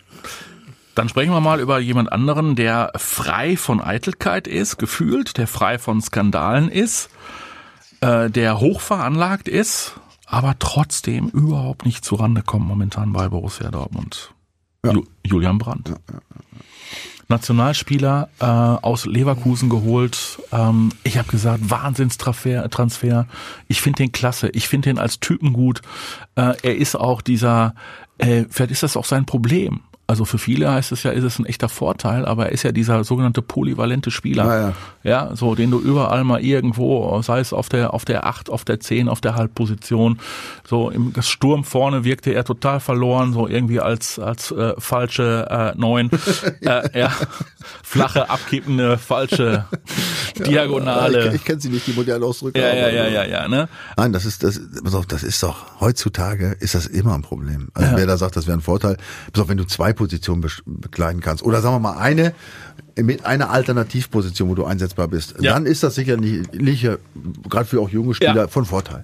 Dann sprechen wir mal über jemand anderen, der frei von Eitelkeit ist, gefühlt, der frei von Skandalen ist, äh, der hoch veranlagt ist, aber trotzdem überhaupt nicht zurande kommt momentan bei Borussia Dortmund. Ju Julian Brandt. Nationalspieler äh, aus Leverkusen geholt. Ähm, ich habe gesagt, Wahnsinnstransfer. Transfer. Ich finde den klasse. Ich finde den als Typen gut. Äh, er ist auch dieser, äh, vielleicht ist das auch sein Problem. Also für viele heißt es ja, ist es ein echter Vorteil, aber er ist ja dieser sogenannte polyvalente Spieler. Ja, ja. So den du überall mal irgendwo, sei es auf der auf der 8, auf der 10, auf der Halbposition, so im Sturm vorne wirkte er total verloren, so irgendwie als als äh, falsche äh, Neun, <laughs> äh, ja, flache abkippende falsche <laughs> <laughs> Diagonale. Ich, ich kenne sie nicht, die modernen Ausdrücke. ja, ja, ja, ja, ja, ne? Nein, das ist das, pass auf, das ist doch heutzutage ist das immer ein Problem. Also wer da sagt, das wäre ein Vorteil, pass auf, wenn du zwei Positionen be bekleiden kannst oder sagen wir mal eine mit einer Alternativposition, wo du einsetzbar bist, Ja. dann ist das sicherlich sicher, gerade für auch junge Spieler Ja. von Vorteil.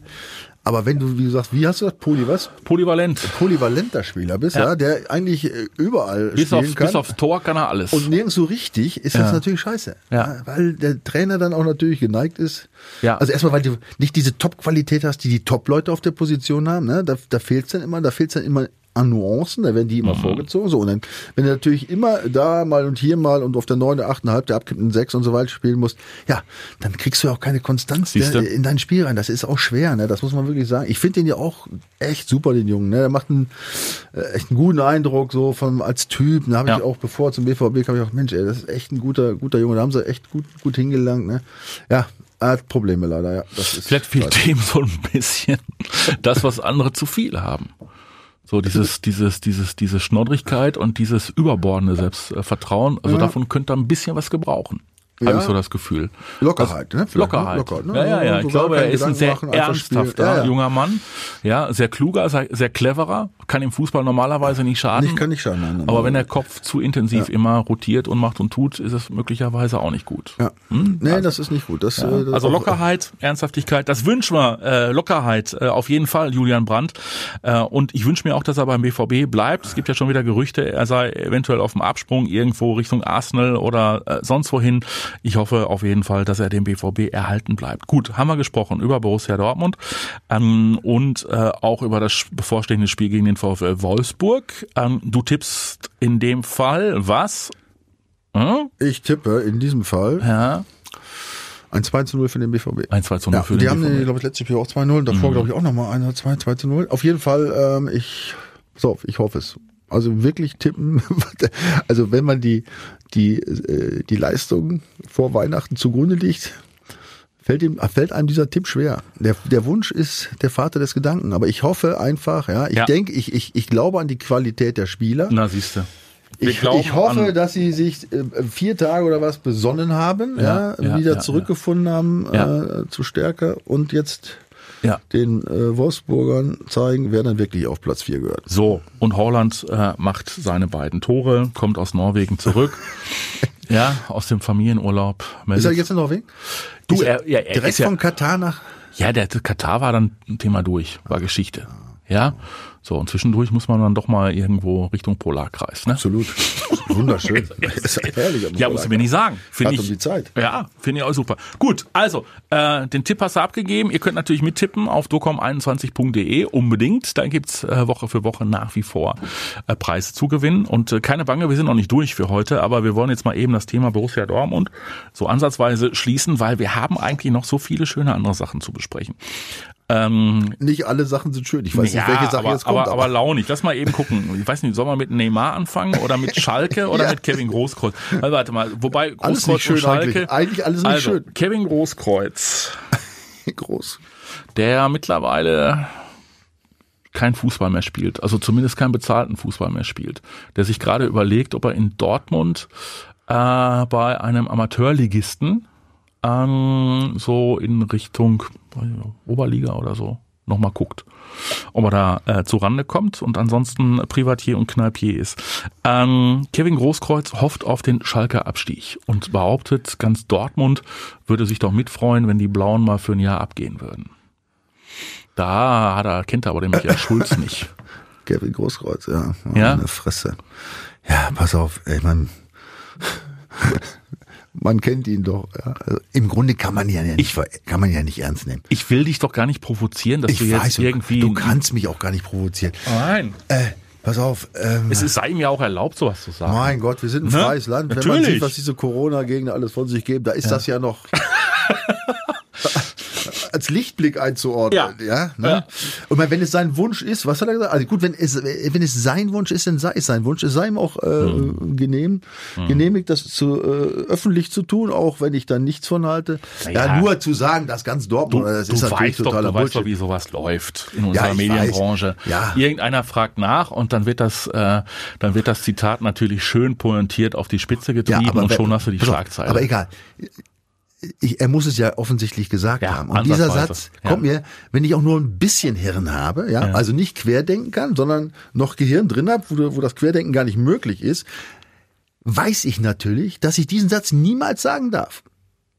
Aber wenn du, wie du sagst, wie hast du das, Poly was? Polyvalent. Polyvalenter Spieler bist, ja, Ja. der eigentlich äh, überall Bis, spielen auf, kann. bis aufs Tor kann er alles. und nirgends so richtig ist das Ja. natürlich scheiße. Ja. Weil der Trainer dann auch natürlich geneigt ist. Ja. Also erstmal, weil du nicht diese Top-Qualität hast, die die Top-Leute auf der Position haben. Ne? Da, da fehlt's dann immer, da fehlt's dann immer an Nuancen, da werden die immer vorgezogen. So, und dann, wenn du natürlich immer da mal und hier mal und auf der 9, 8,5, der abkippten 6 und so weiter spielen musst, ja, dann kriegst du ja auch keine Konstanz ne, in dein Spiel rein. Das ist auch schwer, ne? Das muss man wirklich sagen. Ich finde den ja auch echt super, den Jungen. Ne? Der macht einen äh, echt einen guten Eindruck, so von als Typ. Da habe ich Ja. auch bevor zum BVB kam ich auch, Mensch, ey, das ist echt ein guter, guter Junge. Da haben sie echt gut, gut hingelangt, ne? Ja, er hat Probleme leider, ja. Das ist Vielleicht fehlt dem so ein bisschen das, was andere zu viel haben. So dieses, dieses, dieses, diese Schnoddrigkeit und dieses überbordene Selbstvertrauen. Also Ja. davon könnte er ein bisschen was gebrauchen. Ja. Habe ich so das Gefühl. Lockerheit, ne? Vielleicht, Lockerheit. ne? Locker, ne? Ja, ja, ja. Ich glaube, er ist ein sehr machen, ernsthafter Ja, ja. junger Mann. Ja, sehr kluger, sehr, sehr cleverer. Kann im Fußball normalerweise nicht schaden. Nicht, kann nicht schaden. Nein, nein, aber nein. wenn der Kopf zu intensiv immer rotiert und macht und tut, ist es möglicherweise auch nicht gut. Ja. Nee, das ist nicht gut. Das, äh, das Also auch- Lockerheit, Ernsthaftigkeit, das wünschen wir, äh, Lockerheit äh, auf jeden Fall, Julian Brandt. Äh, und ich wünsche mir auch, dass er beim BVB bleibt. Es gibt ja schon wieder Gerüchte, er sei eventuell auf dem Absprung irgendwo Richtung Arsenal oder äh, sonst wohin. Ich hoffe auf jeden Fall, dass er dem BVB erhalten bleibt. Gut, haben wir gesprochen über Borussia Dortmund ähm, und äh, auch über das bevorstehende Spiel gegen den VfL Wolfsburg. Ähm, du tippst in dem Fall was? Hm? Ich tippe in diesem Fall Ja, ein 2 zu 0 für den BVB. ein 2 zu 0 Ja, für die den haben, BVB. glaube ich, letztes Spiel auch 2-0. Davor, glaube ich, auch nochmal 1 oder 2, 2 zu 0. Auf jeden Fall, ähm, ich, auf, ich hoffe es. Also wirklich tippen. <laughs> Also wenn man die, die, äh, die Leistung vor Weihnachten zugrunde liegt, fällt, ihm, fällt einem dieser Tipp schwer. Der, der Wunsch ist der Vater des Gedanken. Aber ich hoffe einfach, ja, ich Ja. denke, ich, ich, ich glaube an die Qualität der Spieler. Na, siehst du. Ich, ich hoffe, dass sie sich äh, vier Tage oder was besonnen haben, ja, Ja, wieder ja, zurückgefunden haben äh, zu Stärke und jetzt ja. den äh, Wolfsburgern zeigen, wer dann wirklich auf Platz 4 gehört. So, und Holland äh, macht seine beiden Tore, kommt aus Norwegen zurück. <laughs> ja, aus dem Familienurlaub. Ist meldet- er jetzt in Norwegen? Du, Ist er, ja, er direkt ist ja, von Katar nach. ja, der Katar war dann ein Thema durch, war Geschichte. Ja, so, und zwischendurch muss man dann doch mal irgendwo Richtung Polarkreis, ne? Absolut. Wunderschön. <laughs> ist ja herrlich. Ja, musst du mir nicht sagen. Finde ich. um die Zeit. Ja, finde ich auch super. Gut, also, äh, den Tipp hast du abgegeben. Ihr könnt natürlich mittippen auf docom21.de unbedingt. Da gibt's äh, Woche für Woche nach wie vor äh, Preise zu gewinnen. Und äh, keine Bange, wir sind noch nicht durch für heute, aber wir wollen jetzt mal eben das Thema Borussia Dortmund so ansatzweise schließen, weil wir haben eigentlich noch so viele schöne andere Sachen zu besprechen. Ähm, Nicht alle Sachen sind schön. Ich weiß nicht, welche Sache aber, jetzt kommt. aber, aber launig. Lass mal eben gucken. Ich weiß nicht, soll man mit Neymar anfangen oder mit <laughs> Schalke oder Ja. mit Kevin Großkreuz? Also, warte mal, wobei Alles Großkreuz nicht schön Schalke. eigentlich. Eigentlich alles nicht also, schön. Kevin Großkreuz, <laughs> groß. der mittlerweile kein Fußball mehr spielt, also zumindest keinen bezahlten Fußball mehr spielt, der sich gerade überlegt, ob er in Dortmund äh, bei einem Amateurligisten ähm, so in Richtung Oberliga oder so nochmal guckt, ob er da äh, zu Rande kommt und ansonsten Privatier und Kneipier ist. Ähm, Kevin Großkreuz hofft auf den Schalker Abstieg und behauptet, ganz Dortmund würde sich doch mitfreuen, wenn die Blauen mal für ein Jahr abgehen würden. Da hat er, kennt er aber den Michael Schulz nicht. <laughs> Kevin Großkreuz, ja. Ja? Eine Fresse. Ja, pass auf, ey, man. Man kennt ihn doch. Ja. Also Im Grunde kann man ihn ja nicht, ver- kann man ja nicht ernst nehmen. Ich will dich doch gar nicht provozieren, dass Ich du jetzt weiß, irgendwie. du kannst mich auch gar nicht provozieren. Nein. Äh, pass auf. Ähm, Es ist, sei ihm ja auch erlaubt, sowas zu sagen. mein Gott, wir sind ein Ne? freies Land. Wenn man Natürlich. sieht, was diese Corona-Gegner alles von sich geben, da ist das ja noch <laughs> als Lichtblick einzuordnen. Ja. Ja. ne? Ja. Und wenn es sein Wunsch ist, was hat er gesagt? Also gut, wenn es, wenn es sein Wunsch ist, dann sei es sein Wunsch. Es sei ihm auch äh, Hm. genehm, genehmigt, das zu, äh, öffentlich zu tun, auch wenn ich da nichts von halte. Na Ja, ja. nur zu sagen, das ganz Dortmund, Du, das du ist natürlich weißt doch, totaler du weißt doch, wie sowas läuft in unserer ich Medienbranche. weiß. Ja. Irgendeiner fragt nach und dann wird das, äh, dann wird das Zitat natürlich schön pointiert auf die Spitze getrieben und wenn- schon hast du die Schlagzeile. Aber egal. Ich, er muss es ja offensichtlich gesagt Ja, haben. Und dieser. Satz Ja. kommt mir, wenn ich auch nur ein bisschen Hirn habe, ja, also nicht querdenken kann, sondern noch Gehirn drin habe, wo, wo das Querdenken gar nicht möglich ist, weiß ich natürlich, dass ich diesen Satz niemals sagen darf.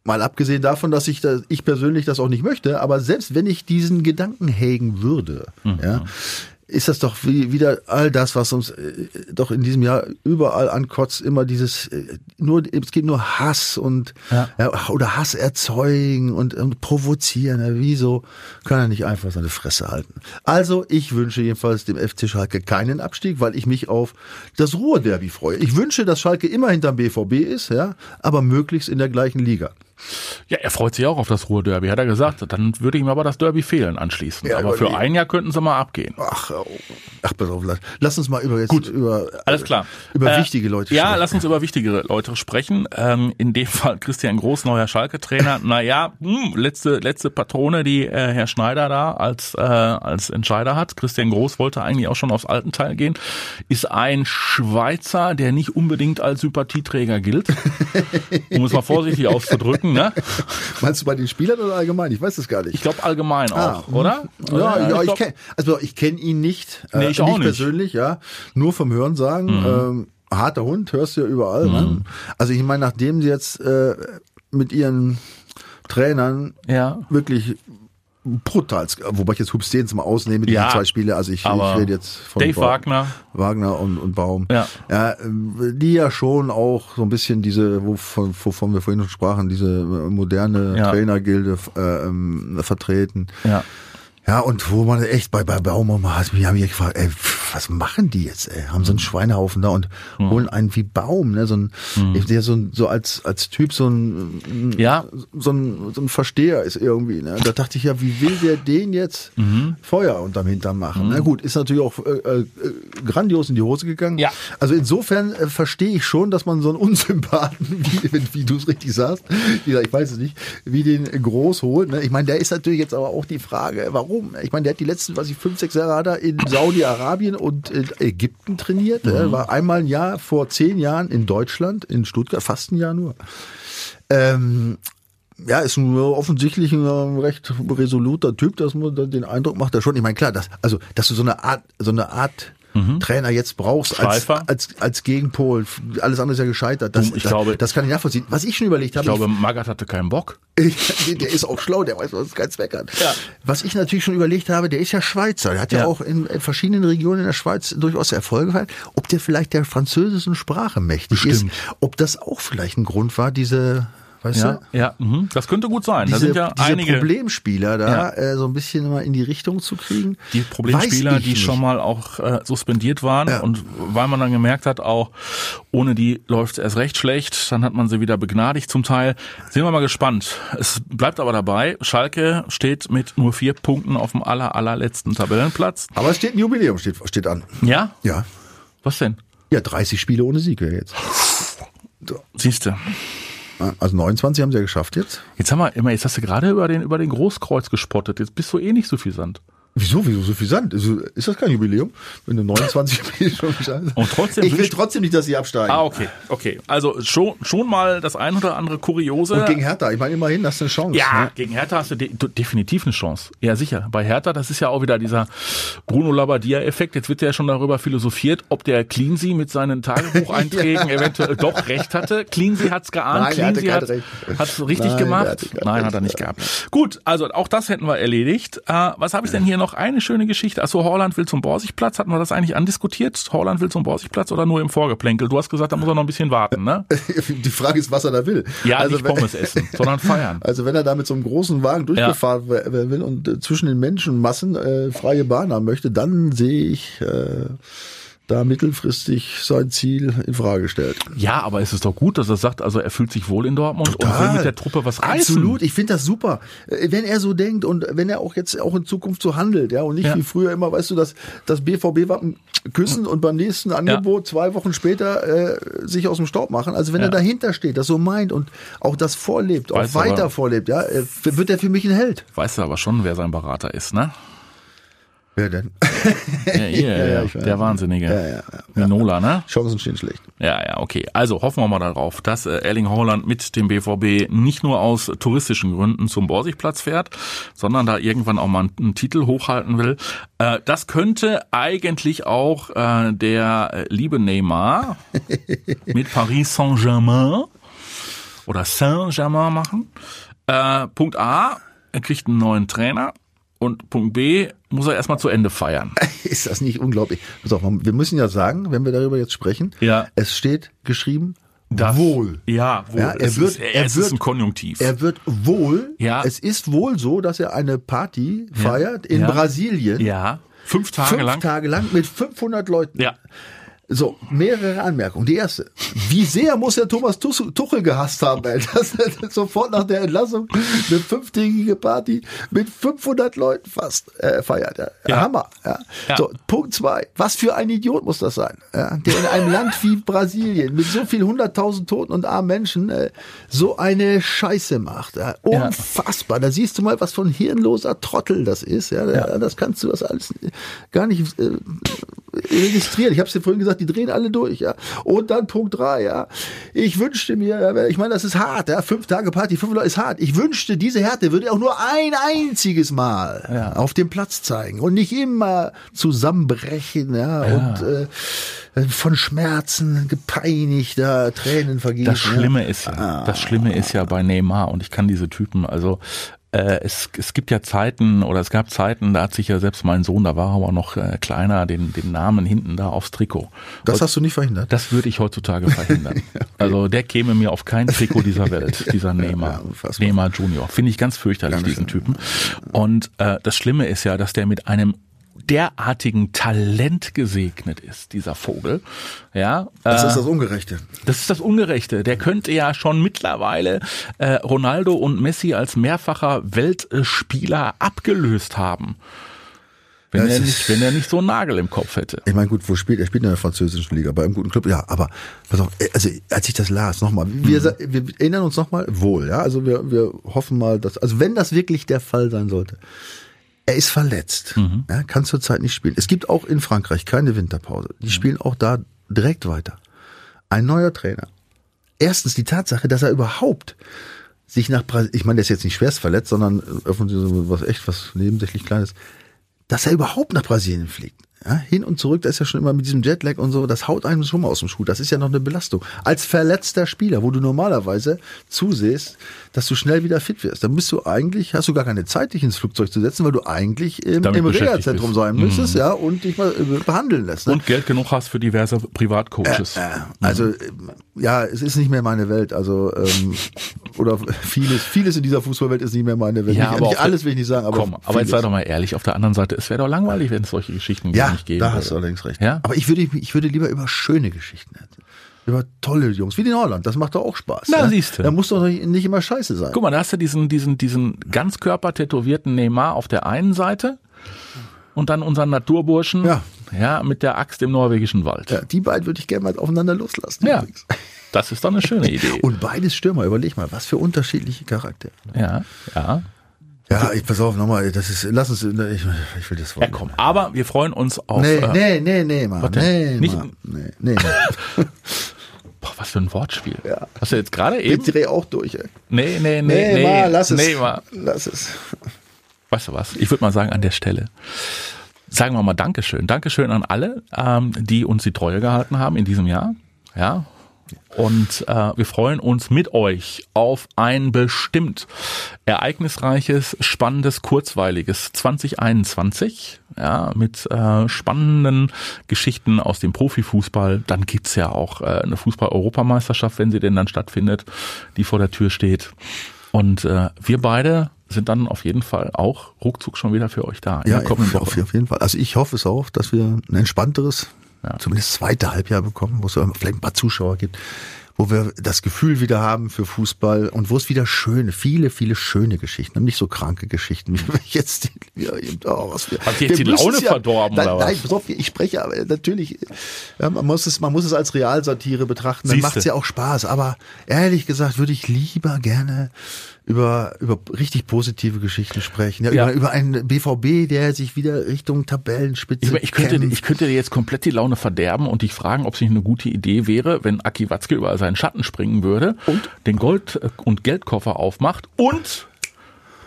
Mal abgesehen davon, dass ich, das, ich persönlich das auch nicht möchte, aber selbst wenn ich diesen Gedanken hegen würde, Mhm. ja, ist das doch wie, wieder all das, was uns äh, doch in diesem Jahr überall ankotzt, immer dieses, äh, nur, es geht nur Hass und, Ja. ja. oder Hass erzeugen und, und provozieren. Ja, wieso kann er nicht einfach seine Fresse halten? Also, ich wünsche jedenfalls dem FC Schalke keinen Abstieg, weil ich mich auf das Ruhrderby freue. Ich wünsche, dass Schalke immer hinterm BVB ist, ja, aber möglichst in der gleichen Liga. Ja, er freut sich auch auf das Ruhr-Derby, hat er gesagt. Dann würde ihm aber das Derby fehlen anschließend. Ja, aber für ein Jahr könnten sie mal abgehen. Ach, oh, ach, pass auf, lass, uns mal über jetzt Gut. über Alles klar. über Äh, wichtige Leute Ja, sprechen. lass uns über wichtige Leute sprechen. Ähm, in dem <laughs> Fall Christian Groß, neuer Schalke-Trainer. naja, hm, letzte, letzte Patrone, die äh, Herr Schneider da als, äh, als Entscheider hat. Christian Groß wollte eigentlich auch schon aufs alten Teil gehen. Ist ein Schweizer, der nicht unbedingt als Sympathieträger gilt. um es mal vorsichtig auszudrücken. Ne? <laughs> Meinst du bei den Spielern oder allgemein? Ich weiß es gar nicht. Ich glaube allgemein Ah, auch, oder? Ja, ja, ich glaub- kenn, also ich kenne ihn nicht, Nee, ich auch nicht nicht. persönlich, ja, nur vom Hören sagen. Ähm, harter Hund, hörst du ja überall. Mhm. Ne? Also ich meine, nachdem sie jetzt äh, mit ihren Trainern Ja. wirklich brutal, wobei ich jetzt Hubs Stehens mal ausnehme, diese Ja, zwei Spiele, also ich, ich rede jetzt von Dave Ba- Wagner. Wagner und, und Baum. Ja. ja. Die ja schon auch so ein bisschen diese, wovon, wovon wir vorhin schon sprachen, diese äh, moderne Ja. Trainergilde äh, ähm, vertreten. Ja. Ja, und wo man echt bei, bei Baum hat, wir haben hier gefragt, ey, was machen die jetzt, ey? Haben so einen Schweinehaufen da und Hm. holen einen wie Baum, ne? So ein, der so, ein- so als, als Typ so ein, Ja. so ein, so ein Versteher ist irgendwie, ne? Da dachte ich ja, wie will der den jetzt Mhm. Feuer unterm Hintern machen? Na gut, ist natürlich auch äh, äh, grandios in die Hose gegangen. Ja. Also insofern äh, verstehe ich schon, dass man so einen Unsympathen, <laughs> wie, wie du es richtig sagst, wie, ich weiß es nicht, wie den groß holt. Ne? Ich meine, der ist natürlich jetzt aber auch die Frage, warum? Ich meine, der hat die letzten, was ich, fünf, sechs Jahre hat er in Saudi-Arabien und in Ägypten trainiert. Er war einmal ein Jahr vor zehn Jahren in Deutschland, in Stuttgart, fast ein Jahr nur. Ähm, ja, ist ein, offensichtlich ein recht resoluter Typ, dass man den Eindruck macht er schon. Ich meine, klar, dass, also, dass du so eine Art, so eine Art Trainer jetzt brauchst als, als, als Gegenpol. Alles andere ist ja gescheitert. Das, ich das, glaube- das kann ich nachvollziehen. Was ich schon überlegt Ich habe, glaube, Magath hatte keinen Bock. <laughs> ich, der ist auch schlau, der weiß, was es keinen Zweck hat. Ja. Was ich natürlich schon überlegt habe, der ist ja Schweizer. Der hat ja, Ja. auch in, in verschiedenen Regionen in der Schweiz durchaus Erfolge gefeiert. Ob der vielleicht der französischen Sprache mächtig Bestimmt. ist, ob das auch vielleicht ein Grund war, diese, weißt Ja, du? ja, mhm. das könnte gut sein. da diese, sind ja diese einige Problemspieler da Ja. äh, so ein bisschen mal in die Richtung zu kriegen. die Problemspieler, die nicht. schon mal auch äh, suspendiert waren Ja. und weil man dann gemerkt hat, auch ohne die läuft es erst recht schlecht, dann hat man sie wieder begnadigt zum Teil. Sind wir mal gespannt. Es bleibt aber dabei, Schalke steht mit nur vier Punkten auf dem aller, allerletzten Tabellenplatz. Aber es steht ein Jubiläum, steht, steht an. Ja? Ja. Was denn? Ja, 30 Spiele ohne Sieg wäre jetzt. Siehste. Also 29 haben sie ja geschafft jetzt. Jetzt haben wir jetzt hast du gerade über den, über den Großkreuz gespottet. Jetzt bist du eh nicht so viel Sand. Wieso, wieso so viel Sand? Ist, ist das kein Jubiläum? Wenn du 29 Spiele <laughs> schon? Und trotzdem Ich will trotzdem nicht, dass sie absteigen. Ah, okay, okay. Also schon, schon mal das ein oder andere Kuriose. Und gegen Hertha, ich meine, immerhin hast du eine Chance. Ja, Ne? gegen Hertha hast du de definitiv eine Chance. Ja, sicher. Bei Hertha, das ist ja auch wieder dieser Bruno Labbadia-Effekt. Jetzt wird ja schon darüber philosophiert, ob der Cleansey mit seinen Tagebucheinträgen <laughs> eventuell doch recht hatte. Cleansey hat's geahnt. Nein, er kein hat hat's richtig Nein, gemacht. Nein, hat er nicht gehabt. Gut, also auch das hätten wir erledigt. Äh, was habe ich denn hier noch? Eine schöne Geschichte. Achso, Holland will zum Borsigplatz. Hatten wir das eigentlich andiskutiert? Holland will zum Borsigplatz oder nur im Vorgeplänkel? Du hast gesagt, da muss er noch ein bisschen warten, ne? <laughs> Die Frage ist, was er da will. Ja, also, nicht wenn- Pommes essen, sondern <laughs> feiern. Also wenn er da mit so einem großen Wagen durchgefahren wer will und äh, zwischen den Menschenmassen äh, freie Bahn haben möchte, dann sehe ich äh, da mittelfristig sein Ziel in Frage gestellt. Ja, aber es ist doch gut, dass er sagt, also er fühlt sich wohl in Dortmund und will mit der Truppe was reißen. Absolut, ich finde das super. Äh, Wenn er so denkt und wenn er auch jetzt auch in Zukunft so handelt, ja, und nicht Ja. wie früher immer, weißt du, dass das BVB-Wappen küssen und beim nächsten Angebot zwei Wochen später äh, sich aus dem Staub machen. Also wenn Ja. er dahinter steht, das so meint und auch das vorlebt, auch weiter aber- vorlebt, ja, äh, wird er für mich ein Held. Weißt du aber schon, wer sein Berater ist, ne? Wer denn? <laughs> Ja, hier, <laughs> Ja, ja, der Wahnsinnige. Ja, ja. Minola, ne? Chancen stehen schlecht. Ja, ja, okay. Also hoffen wir mal darauf, dass äh, Erling Haaland mit dem BVB nicht nur aus touristischen Gründen zum Borsigplatz fährt, sondern da irgendwann auch mal einen, Titel hochhalten will. Äh, das könnte eigentlich auch äh, der liebe Neymar <laughs> mit Paris Saint-Germain oder Saint-Germain machen. Punkt A, er kriegt einen neuen Trainer und Punkt B muss er erstmal zu Ende feiern. <laughs> Ist das nicht unglaublich? Pass auf, wir müssen ja sagen, wenn wir darüber jetzt sprechen, Ja. es steht geschrieben Das- wohl. Ja, wohl. Ja, er es wird- ist, er es wird- ist ein Konjunktiv. Er wird wohl, Ja. es ist wohl so, dass er eine Party feiert in Ja. Brasilien. ja, fünf Tage Fünf lang. Tage lang mit 500 Leuten. Ja. So, mehrere Anmerkungen. Die erste. Wie sehr muss der Thomas Tuchel gehasst haben, ey, dass <laughs> er sofort nach der Entlassung eine fünftägige Party mit 500 Leuten fast äh, feiert. Ja. Ja. Hammer. Ja. Ja. So, Punkt zwei. Was für ein Idiot muss das sein, ja, der in einem Land wie Brasilien mit so viel 100.000 Toten und armen Menschen äh, so eine Scheiße macht. Ja. Unfassbar. Da siehst du mal, was für ein hirnloser Trottel das ist. Ja. Ja. Das kannst du das alles gar nicht äh, registrieren. Ich habe es dir vorhin gesagt, die drehen alle durch, ja. Und dann Punkt drei, ja. Ich wünschte mir, ja, ich meine, das ist hart, ja. Fünf Tage Party, fünf Leute ist hart. Ich wünschte, diese Härte würde auch nur ein einziges Mal Ja. auf dem Platz zeigen und nicht immer zusammenbrechen, ja. Und äh, von Schmerzen gepeinigt, da Tränen vergießen. Das Schlimme ja. ist ja, Ah. das Schlimme ist ja bei Neymar und ich kann diese Typen, also äh, es, es gibt ja Zeiten oder es gab Zeiten, da hat sich ja selbst mein Sohn, da war er aber noch äh, kleiner, den, den Namen hinten da aufs Trikot. Das hast du nicht verhindert. Das würde ich heutzutage verhindern. <laughs> Also der käme mir auf kein Trikot dieser Welt, <laughs> dieser Neymar. Ja. Neymar Junior. Finde ich ganz fürchterlich, diesen Typen. Und äh, das Schlimme ist ja, dass der mit einem derartigen Talent gesegnet ist, dieser Vogel. Ja, Das äh, ist das Ungerechte. das ist das Ungerechte. Der könnte ja schon mittlerweile äh, Ronaldo und Messi als mehrfacher Weltspieler abgelöst haben. Wenn, Ja, er nicht, wenn er nicht so einen Nagel im Kopf hätte. Ich meine, gut, wo spielt er? spielt in der französischen Liga, bei einem guten Club. Ja, aber pass auf, also als ich das las, nochmal, wir, sa- wir erinnern uns nochmal, wohl, ja, also wir, wir hoffen mal, dass, also wenn das wirklich der Fall sein sollte, er ist verletzt, ja, kann zurzeit nicht spielen. Es gibt auch in Frankreich keine Winterpause. Die spielen auch da direkt weiter. Ein neuer Trainer. Erstens die Tatsache, dass er überhaupt sich nach Brasilien, ich meine, der ist jetzt nicht schwerst verletzt, sondern äh, offensichtlich so was echt was nebensächlich Kleines, dass er überhaupt nach Brasilien fliegt. Ja, hin und zurück, das ist ja schon immer mit diesem Jetlag und so, das haut einem schon mal aus dem Schuh. Das ist ja noch eine Belastung. Als verletzter Spieler, wo du normalerweise zusehst, dass du schnell wieder fit wirst, dann bist du eigentlich, hast du gar keine Zeit, dich ins Flugzeug zu setzen, weil du eigentlich im, Damit im Reha-Zentrum. Mhm. sein müsstest, ja, und dich mal äh, behandeln lässt. Ne? Und Geld genug hast für diverse Privatcoaches. Äh, also äh, ja, es ist nicht mehr meine Welt. Also ähm, oder vieles, vieles in dieser Fußballwelt ist nicht mehr meine Welt. Ja, nicht, aber nicht alles will ich nicht sagen, aber Komm, aber jetzt sei doch mal ehrlich, auf der anderen Seite, es wäre doch langweilig, wenn es solche Geschichten Ja, nicht gäbe. da hast du allerdings recht. Ja? Aber ich würde, ich würde lieber über schöne Geschichten erzählen. Über tolle Jungs, wie den Holland. Das macht doch auch Spaß. Na, ja? siehste. Da muss doch nicht immer scheiße sein. Guck mal, da hast du diesen, diesen, diesen ganzkörper tätowierten Neymar auf der einen Seite und dann unseren Naturburschen Ja. ja, mit der Axt im norwegischen Wald. Ja, die beiden würde ich gerne mal aufeinander loslassen. Ja, übrigens. das ist doch eine schöne <laughs> Idee. Und beides Stürmer, überleg mal, was für unterschiedliche Charaktere. Ja, ja. Ja, ich pass auf, nochmal, das ist, lass uns, ich, ich will das Ja, komm. Aber wir freuen uns auf. Nee, äh, nee, nee, nee, Mann. Nee, Nicht- Mann. Nee, nee. <laughs> Boah, was für ein Wortspiel. Ja. Hast du jetzt gerade Ich eben? dreh auch durch, ey. Nee, nee, nee, Nee, nee. mal, lass es. Nee, mal. Lass es. Weißt du was? Ich würde mal sagen, an der Stelle sagen wir mal Dankeschön. Dankeschön an alle, ähm, die uns die Treue gehalten haben in diesem Jahr. Ja. Und äh, wir freuen uns mit euch auf ein bestimmt ereignisreiches, spannendes, kurzweiliges 2021. Ja, mit äh, spannenden Geschichten aus dem Profifußball. Dann gibt's ja auch äh, eine Fußball-Europameisterschaft, wenn sie denn dann stattfindet, die vor der Tür steht. Und äh, wir beide sind dann auf jeden Fall auch ruckzuck schon wieder für euch da Ja, auf jeden Fall. Also ich hoffe es auch, dass wir ein entspannteres, Ja. zumindest zweite Halbjahr bekommen, wo es vielleicht ein paar Zuschauer gibt, wo wir das Gefühl wieder haben für Fußball und wo es wieder schöne, viele, viele schöne Geschichten und nicht so kranke Geschichten, wie <laughs> wir jetzt eben, oh, was wir, Hat jetzt wir die Laune ja, verdorben, nein, oder was? Nein, pass auf, ich spreche aber natürlich, ja, man muss es, man muss es als Realsatire betrachten, dann macht es ja auch Spaß, aber ehrlich gesagt würde ich lieber gerne über, über richtig positive Geschichten sprechen, ja, Ja. Über, über einen BVB, der sich wieder Richtung Tabellenspitze Ich, ich, könnte, kämpft. ich könnte dir jetzt komplett die Laune verderben und dich fragen, ob es nicht eine gute Idee wäre, wenn Aki Watzke über seinen Schatten springen würde, Und? den Gold- und Geldkoffer aufmacht und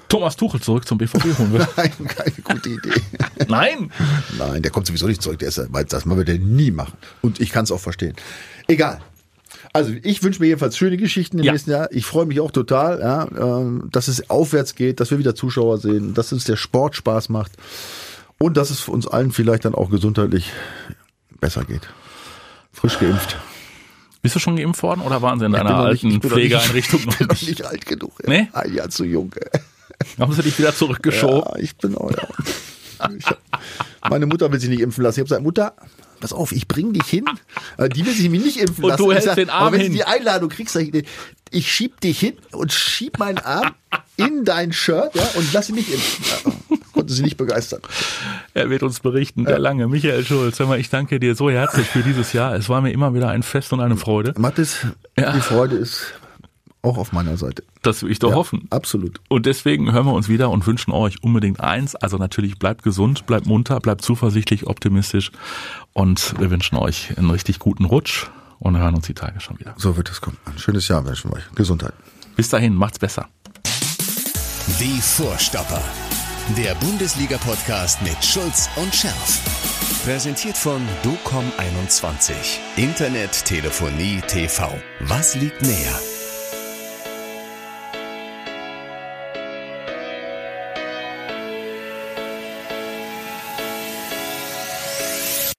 Thomas Tuchel zurück zum BVB holen würde. <laughs> Nein, keine gute Idee. <laughs> Nein! Nein, der kommt sowieso nicht zurück. Der ist, das wird er nie machen. Und ich kann es auch verstehen. Egal. Also ich wünsche mir jedenfalls schöne Geschichten im Ja. nächsten Jahr. Ich freue mich auch total, ja, ähm, dass es aufwärts geht, dass wir wieder Zuschauer sehen, dass uns der Sport Spaß macht und dass es für uns allen vielleicht dann auch gesundheitlich besser geht. Frisch geimpft. Bist du schon geimpft worden oder waren sie in deiner nicht- alten ich bin noch nicht- Pflegeeinrichtung <laughs> Ich bin noch nicht? nicht alt genug. ey. Nee? Ein Jahr zu jung. Haben sie dich wieder zurückgeschoben? Ja, ich bin auch, ja. Ich hab, meine Mutter will sich nicht impfen lassen. Ich habe gesagt, Mutter, pass auf, ich bring dich hin. Äh, Die will sich nämlich nicht impfen Und lassen. du Ich hältst den Arm aber wenn hin. du die Einladung kriegst, sag ich, ich schieb dich hin und schieb meinen Arm in dein Shirt ja, und lass mich impfen. Ja, konnte sie nicht begeistern. Er wird uns berichten, der lange. Michael Schulz, hör mal, ich danke dir so herzlich für dieses Jahr. Es war mir immer wieder ein Fest und eine Freude. Mathis, Ja. die Freude ist auch auf meiner Seite. Das will ich doch Ja, hoffen. Absolut. Und deswegen hören wir uns wieder und wünschen euch unbedingt eins. Also natürlich bleibt gesund, bleibt munter, bleibt zuversichtlich, optimistisch. Und wir wünschen euch einen richtig guten Rutsch und hören uns die Tage schon wieder. So wird es kommen. Ein schönes Jahr wünschen wir euch. Gesundheit. Bis dahin, macht's besser. Die Vorstopper. Der Bundesliga-Podcast mit Schulz und Scherf. Präsentiert von DOCOM21. Internet, Telefonie, TV. Was liegt näher?